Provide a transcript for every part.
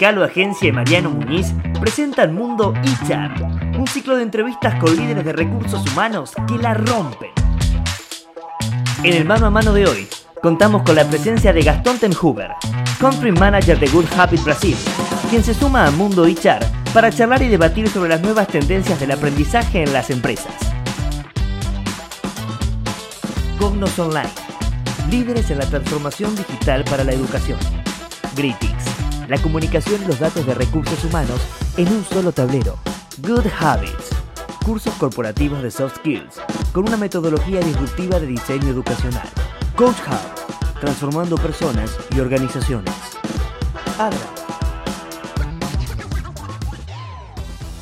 Calo Agencia y Mariano Muñiz presentan Mundo HR, un ciclo de entrevistas con líderes de recursos humanos que la rompen. En el mano a mano de hoy, contamos con la presencia de Gastón Tenhuber, Country Manager de Good Habit Brasil, quien se suma a Mundo HR para charlar y debatir sobre las nuevas tendencias del aprendizaje en las empresas. Cognos Online, líderes en la transformación digital para la educación. Greetings, la comunicación y los datos de recursos humanos en un solo tablero. Good Habits, cursos corporativos de soft skills, con una metodología disruptiva de diseño educacional. Coach Hub, transformando personas y organizaciones.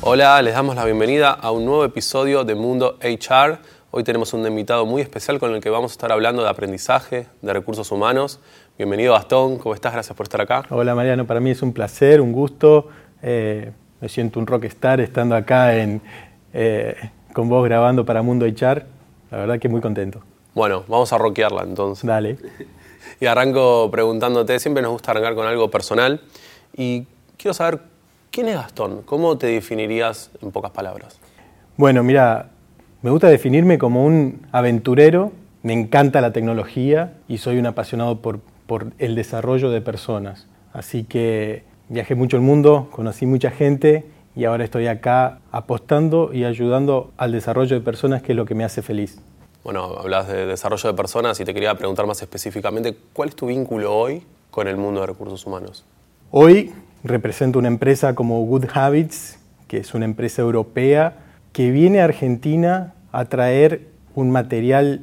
Hola, les damos la bienvenida a un nuevo episodio de Mundo HR. Hoy tenemos un invitado muy especial con el que vamos a estar hablando de aprendizaje, de recursos humanos. Bienvenido Gastón, ¿cómo estás? Gracias por estar acá. Hola Mariano, para mí es un placer, un gusto. Eh, me siento un rockstar estando acá en, eh, con vos grabando para Mundo HR. La verdad que muy contento. Bueno, vamos a rockearla entonces. Dale. Y arranco preguntándote, siempre nos gusta arrancar con algo personal. Y quiero saber, ¿quién es Gastón? ¿Cómo te definirías en pocas palabras? Bueno, mira, me gusta definirme como un aventurero, me encanta la tecnología y soy un apasionado por, por el desarrollo de personas. Así que viajé mucho el mundo, conocí mucha gente y ahora estoy acá apostando y ayudando al desarrollo de personas, que es lo que me hace feliz. Bueno, hablas de desarrollo de personas y te quería preguntar más específicamente, ¿cuál es tu vínculo hoy con el mundo de recursos humanos? Hoy represento una empresa como Good Habits, que es una empresa europea que viene a Argentina a traer un material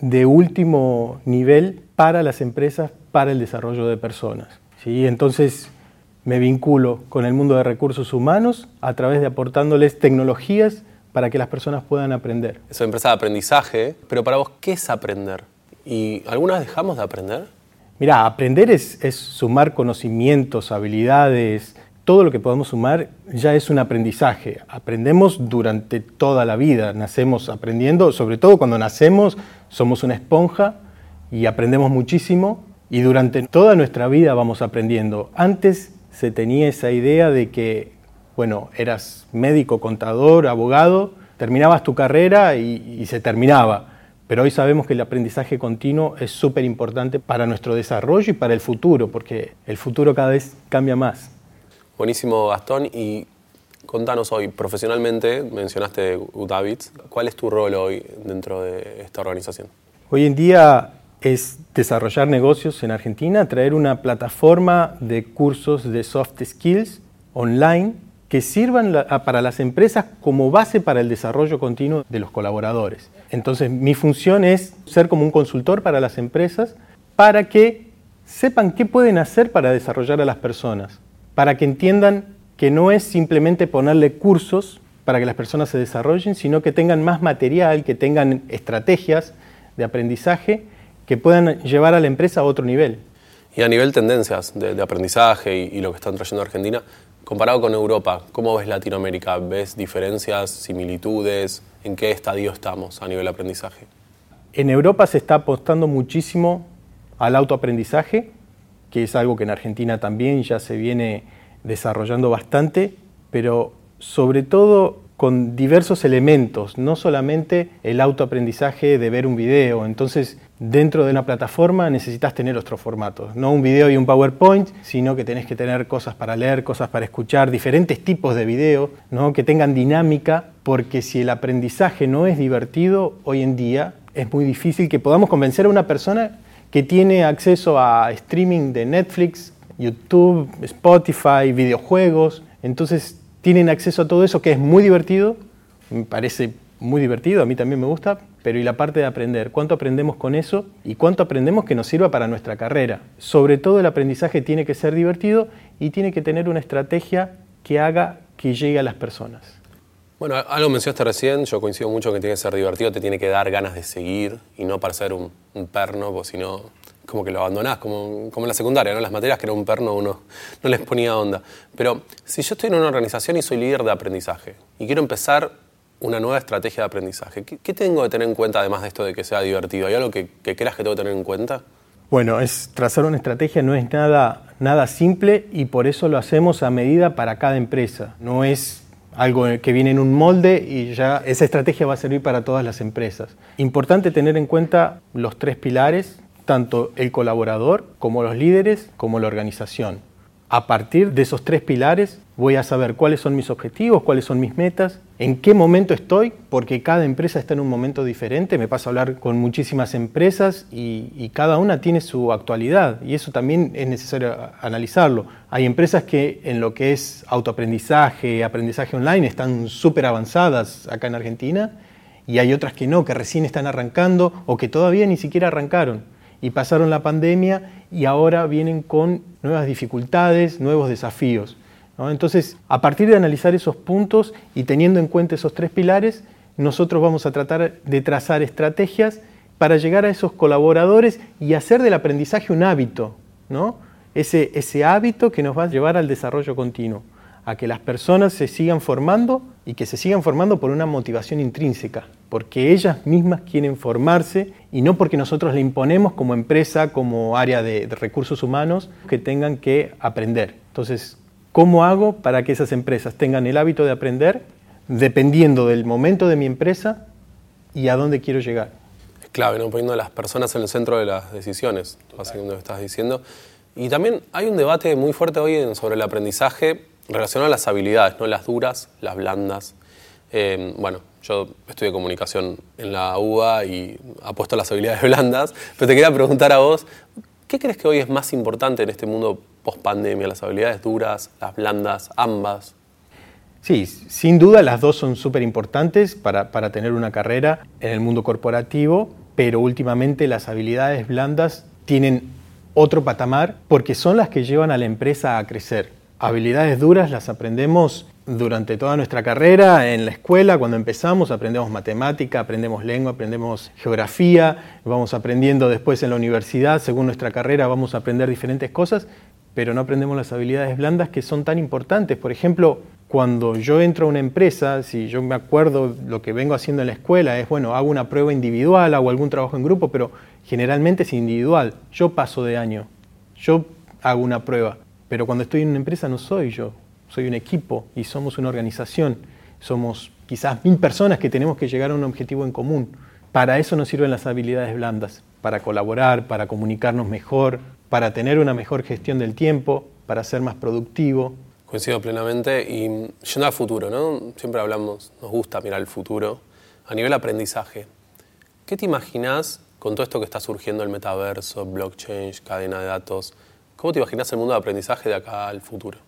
de último nivel para las empresas, para el desarrollo de personas. ¿sí? Entonces me vinculo con el mundo de recursos humanos a través de aportándoles tecnologías para que las personas puedan aprender. Es una empresa de aprendizaje, pero para vos, ¿qué es aprender? ¿Y algunas dejamos de aprender? Mira, aprender es, es, sumar conocimientos, habilidades, todo lo que podamos sumar ya es un aprendizaje. Aprendemos durante toda la vida, nacemos aprendiendo, sobre todo cuando nacemos somos una esponja y aprendemos muchísimo y durante toda nuestra vida vamos aprendiendo. Antes se tenía esa idea de que, bueno, eras médico, contador, abogado, terminabas tu carrera y, y se terminaba. Pero hoy sabemos que el aprendizaje continuo es súper importante para nuestro desarrollo y para el futuro, porque el futuro cada vez cambia más. Buenísimo, Gastón. Y contanos hoy, profesionalmente, mencionaste Udavits, ¿cuál es tu rol hoy dentro de esta organización? Hoy en día es desarrollar negocios en Argentina, traer una plataforma de cursos de soft skills online que sirvan para las empresas como base para el desarrollo continuo de los colaboradores. Entonces, mi función es ser como un consultor para las empresas para que sepan qué pueden hacer para desarrollar a las personas, para que entiendan que no es simplemente ponerle cursos para que las personas se desarrollen, sino que tengan más material, que tengan estrategias de aprendizaje que puedan llevar a la empresa a otro nivel. Y a nivel tendencias de, de aprendizaje y, y, lo que están trayendo a Argentina, comparado con Europa, ¿cómo ves Latinoamérica? ¿Ves diferencias, similitudes? ¿En qué estadio estamos a nivel aprendizaje? En Europa se está apostando muchísimo al autoaprendizaje, que es algo que en Argentina también ya se viene desarrollando bastante, pero sobre todo con diversos elementos, no solamente el autoaprendizaje de ver un video. Entonces, dentro de una plataforma necesitas tener otros formatos, no un video y un PowerPoint, sino que tenés que tener cosas para leer, cosas para escuchar, diferentes tipos de video, ¿no? que tengan dinámica, porque si el aprendizaje no es divertido, hoy en día es muy difícil que podamos convencer a una persona que tiene acceso a streaming de Netflix, YouTube, Spotify, videojuegos. Entonces, tienen acceso a todo eso que es muy divertido, me parece muy divertido, a mí también me gusta, pero y la parte de aprender, ¿cuánto aprendemos con eso y cuánto aprendemos que nos sirva para nuestra carrera? Sobre todo el aprendizaje tiene que ser divertido y tiene que tener una estrategia que haga que llegue a las personas. Bueno, algo mencionaste recién, yo coincido mucho que tiene que ser divertido, te tiene que dar ganas de seguir y no parecer un, un perno, porque si no como que lo abandonás, como, como en la secundaria, ¿no? Las materias que era un perno uno no les ponía onda. Pero si yo estoy en una organización y soy líder de aprendizaje y quiero empezar una nueva estrategia de aprendizaje, ¿qué, tengo que tener en cuenta además de esto de que sea divertido? ¿Hay algo que, que creas que tengo que tener en cuenta? Bueno, es trazar una estrategia no es nada, nada simple y por eso lo hacemos a medida para cada empresa. No es algo que viene en un molde y ya esa estrategia va a servir para todas las empresas. Importante tener en cuenta los tres pilares, tanto el colaborador como los líderes como la organización. A partir de esos tres pilares voy a saber cuáles son mis objetivos, cuáles son mis metas, en qué momento estoy, porque cada empresa está en un momento diferente. Me pasa a hablar con muchísimas empresas y, cada una tiene su actualidad y eso también es necesario analizarlo. Hay empresas que en lo que es autoaprendizaje, aprendizaje online, están súper avanzadas acá en Argentina y hay otras que no, que recién están arrancando o que todavía ni siquiera arrancaron y pasaron la pandemia y ahora vienen con nuevas dificultades, nuevos desafíos. Entonces, a partir de analizar esos puntos y teniendo en cuenta esos tres pilares, nosotros vamos a tratar de trazar estrategias para llegar a esos colaboradores y hacer del aprendizaje un hábito, ¿no? ese, hábito que nos va a llevar al desarrollo continuo a que las personas se sigan formando y que se sigan formando por una motivación intrínseca, porque ellas mismas quieren formarse y no porque nosotros le imponemos como empresa, como área de, recursos humanos, que tengan que aprender. Entonces, ¿cómo hago para que esas empresas tengan el hábito de aprender dependiendo del momento de mi empresa y a dónde quiero llegar? Es clave, ¿no? poniendo a las personas en el centro de las decisiones, básicamente lo que estás diciendo. Y también hay un debate muy fuerte hoy sobre el aprendizaje relacionado a las habilidades, ¿no? las duras, las blandas. Eh, bueno, yo estudié comunicación en la UBA y apuesto a las habilidades blandas, pero te quería preguntar a vos, ¿qué crees que hoy es más importante en este mundo post-pandemia? ¿Las habilidades duras, las blandas, ambas? Sí, sin duda las dos son súper importantes para, para tener una carrera en el mundo corporativo, pero últimamente las habilidades blandas tienen otro patamar porque son las que llevan a la empresa a crecer. Habilidades duras las aprendemos durante toda nuestra carrera, en la escuela, cuando empezamos, aprendemos matemática, aprendemos lengua, aprendemos geografía, vamos aprendiendo después en la universidad, según nuestra carrera vamos a aprender diferentes cosas, pero no aprendemos las habilidades blandas que son tan importantes. Por ejemplo, cuando yo entro a una empresa, si yo me acuerdo lo que vengo haciendo en la escuela es, bueno, hago una prueba individual, hago algún trabajo en grupo, pero generalmente es individual. Yo paso de año, yo hago una prueba. Pero cuando estoy en una empresa no soy yo, soy un equipo y somos una organización. Somos quizás mil personas que tenemos que llegar a un objetivo en común. Para eso nos sirven las habilidades blandas, para colaborar, para comunicarnos mejor, para tener una mejor gestión del tiempo, para ser más productivo. Coincido plenamente y yendo al futuro, ¿no? Siempre hablamos, nos gusta mirar el futuro. A nivel aprendizaje, ¿qué te imaginas con todo esto que está surgiendo el metaverso, blockchain, cadena de datos? ¿Cómo te imaginas el mundo de aprendizaje de acá al futuro?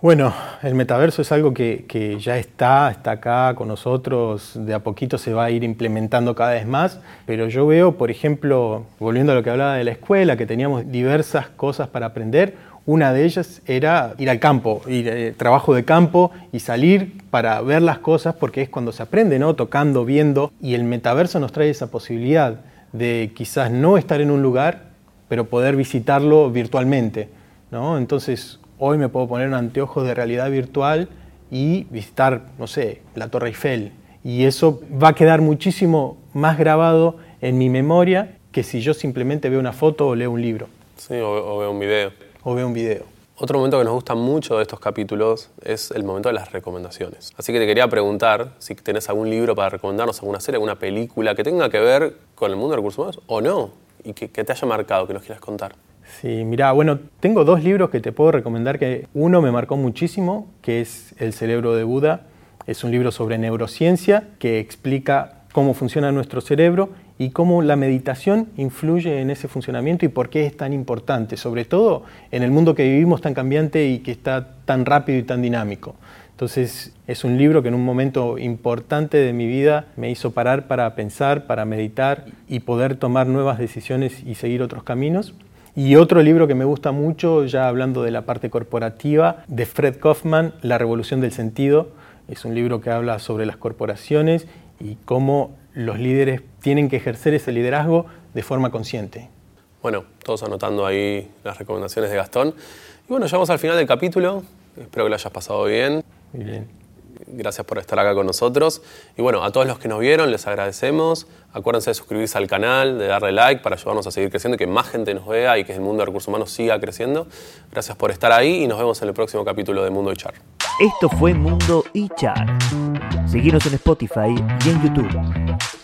Bueno, el metaverso es algo que, ya está, está acá con nosotros, de a poquito se va a ir implementando cada vez más, pero yo veo, por ejemplo, volviendo a lo que hablaba de la escuela, que teníamos diversas cosas para aprender, una de ellas era ir al campo, ir eh, trabajo de campo y salir para ver las cosas, porque es cuando se aprende, ¿no? Tocando, viendo, y el metaverso nos trae esa posibilidad de quizás no estar en un lugar, pero poder visitarlo virtualmente. ¿no? Entonces, hoy me puedo poner un anteojo de realidad virtual y visitar, no sé, la Torre Eiffel. Y eso va a quedar muchísimo más grabado en mi memoria que si yo simplemente veo una foto o leo un libro. Sí, o, veo un video. O veo un video. Otro momento que nos gusta mucho de estos capítulos es el momento de las recomendaciones. Así que te quería preguntar si tenés algún libro para recomendarnos, alguna serie, alguna película que tenga que ver con el mundo de recursos humanos o no y que, te haya marcado, que nos quieras contar. Sí, mira, bueno, tengo dos libros que te puedo recomendar que uno me marcó muchísimo, que es El cerebro de Buda. Es un libro sobre neurociencia que explica cómo funciona nuestro cerebro y cómo la meditación influye en ese funcionamiento y por qué es tan importante, sobre todo en el mundo que vivimos tan cambiante y que está tan rápido y tan dinámico. Entonces es un libro que en un momento importante de mi vida me hizo parar para pensar, para meditar y poder tomar nuevas decisiones y seguir otros caminos. Y otro libro que me gusta mucho, ya hablando de la parte corporativa, de Fred Kaufman, La Revolución del Sentido. Es un libro que habla sobre las corporaciones y cómo los líderes tienen que ejercer ese liderazgo de forma consciente. Bueno, todos anotando ahí las recomendaciones de Gastón. Y bueno, llegamos al final del capítulo. Espero que lo hayas pasado bien. Muy bien. Gracias por estar acá con nosotros. Y bueno, a todos los que nos vieron les agradecemos. Acuérdense de suscribirse al canal, de darle like para ayudarnos a seguir creciendo y que más gente nos vea y que el mundo de recursos humanos siga creciendo. Gracias por estar ahí y nos vemos en el próximo capítulo de Mundo HR. Esto fue Mundo HR. Seguimos en Spotify y en YouTube.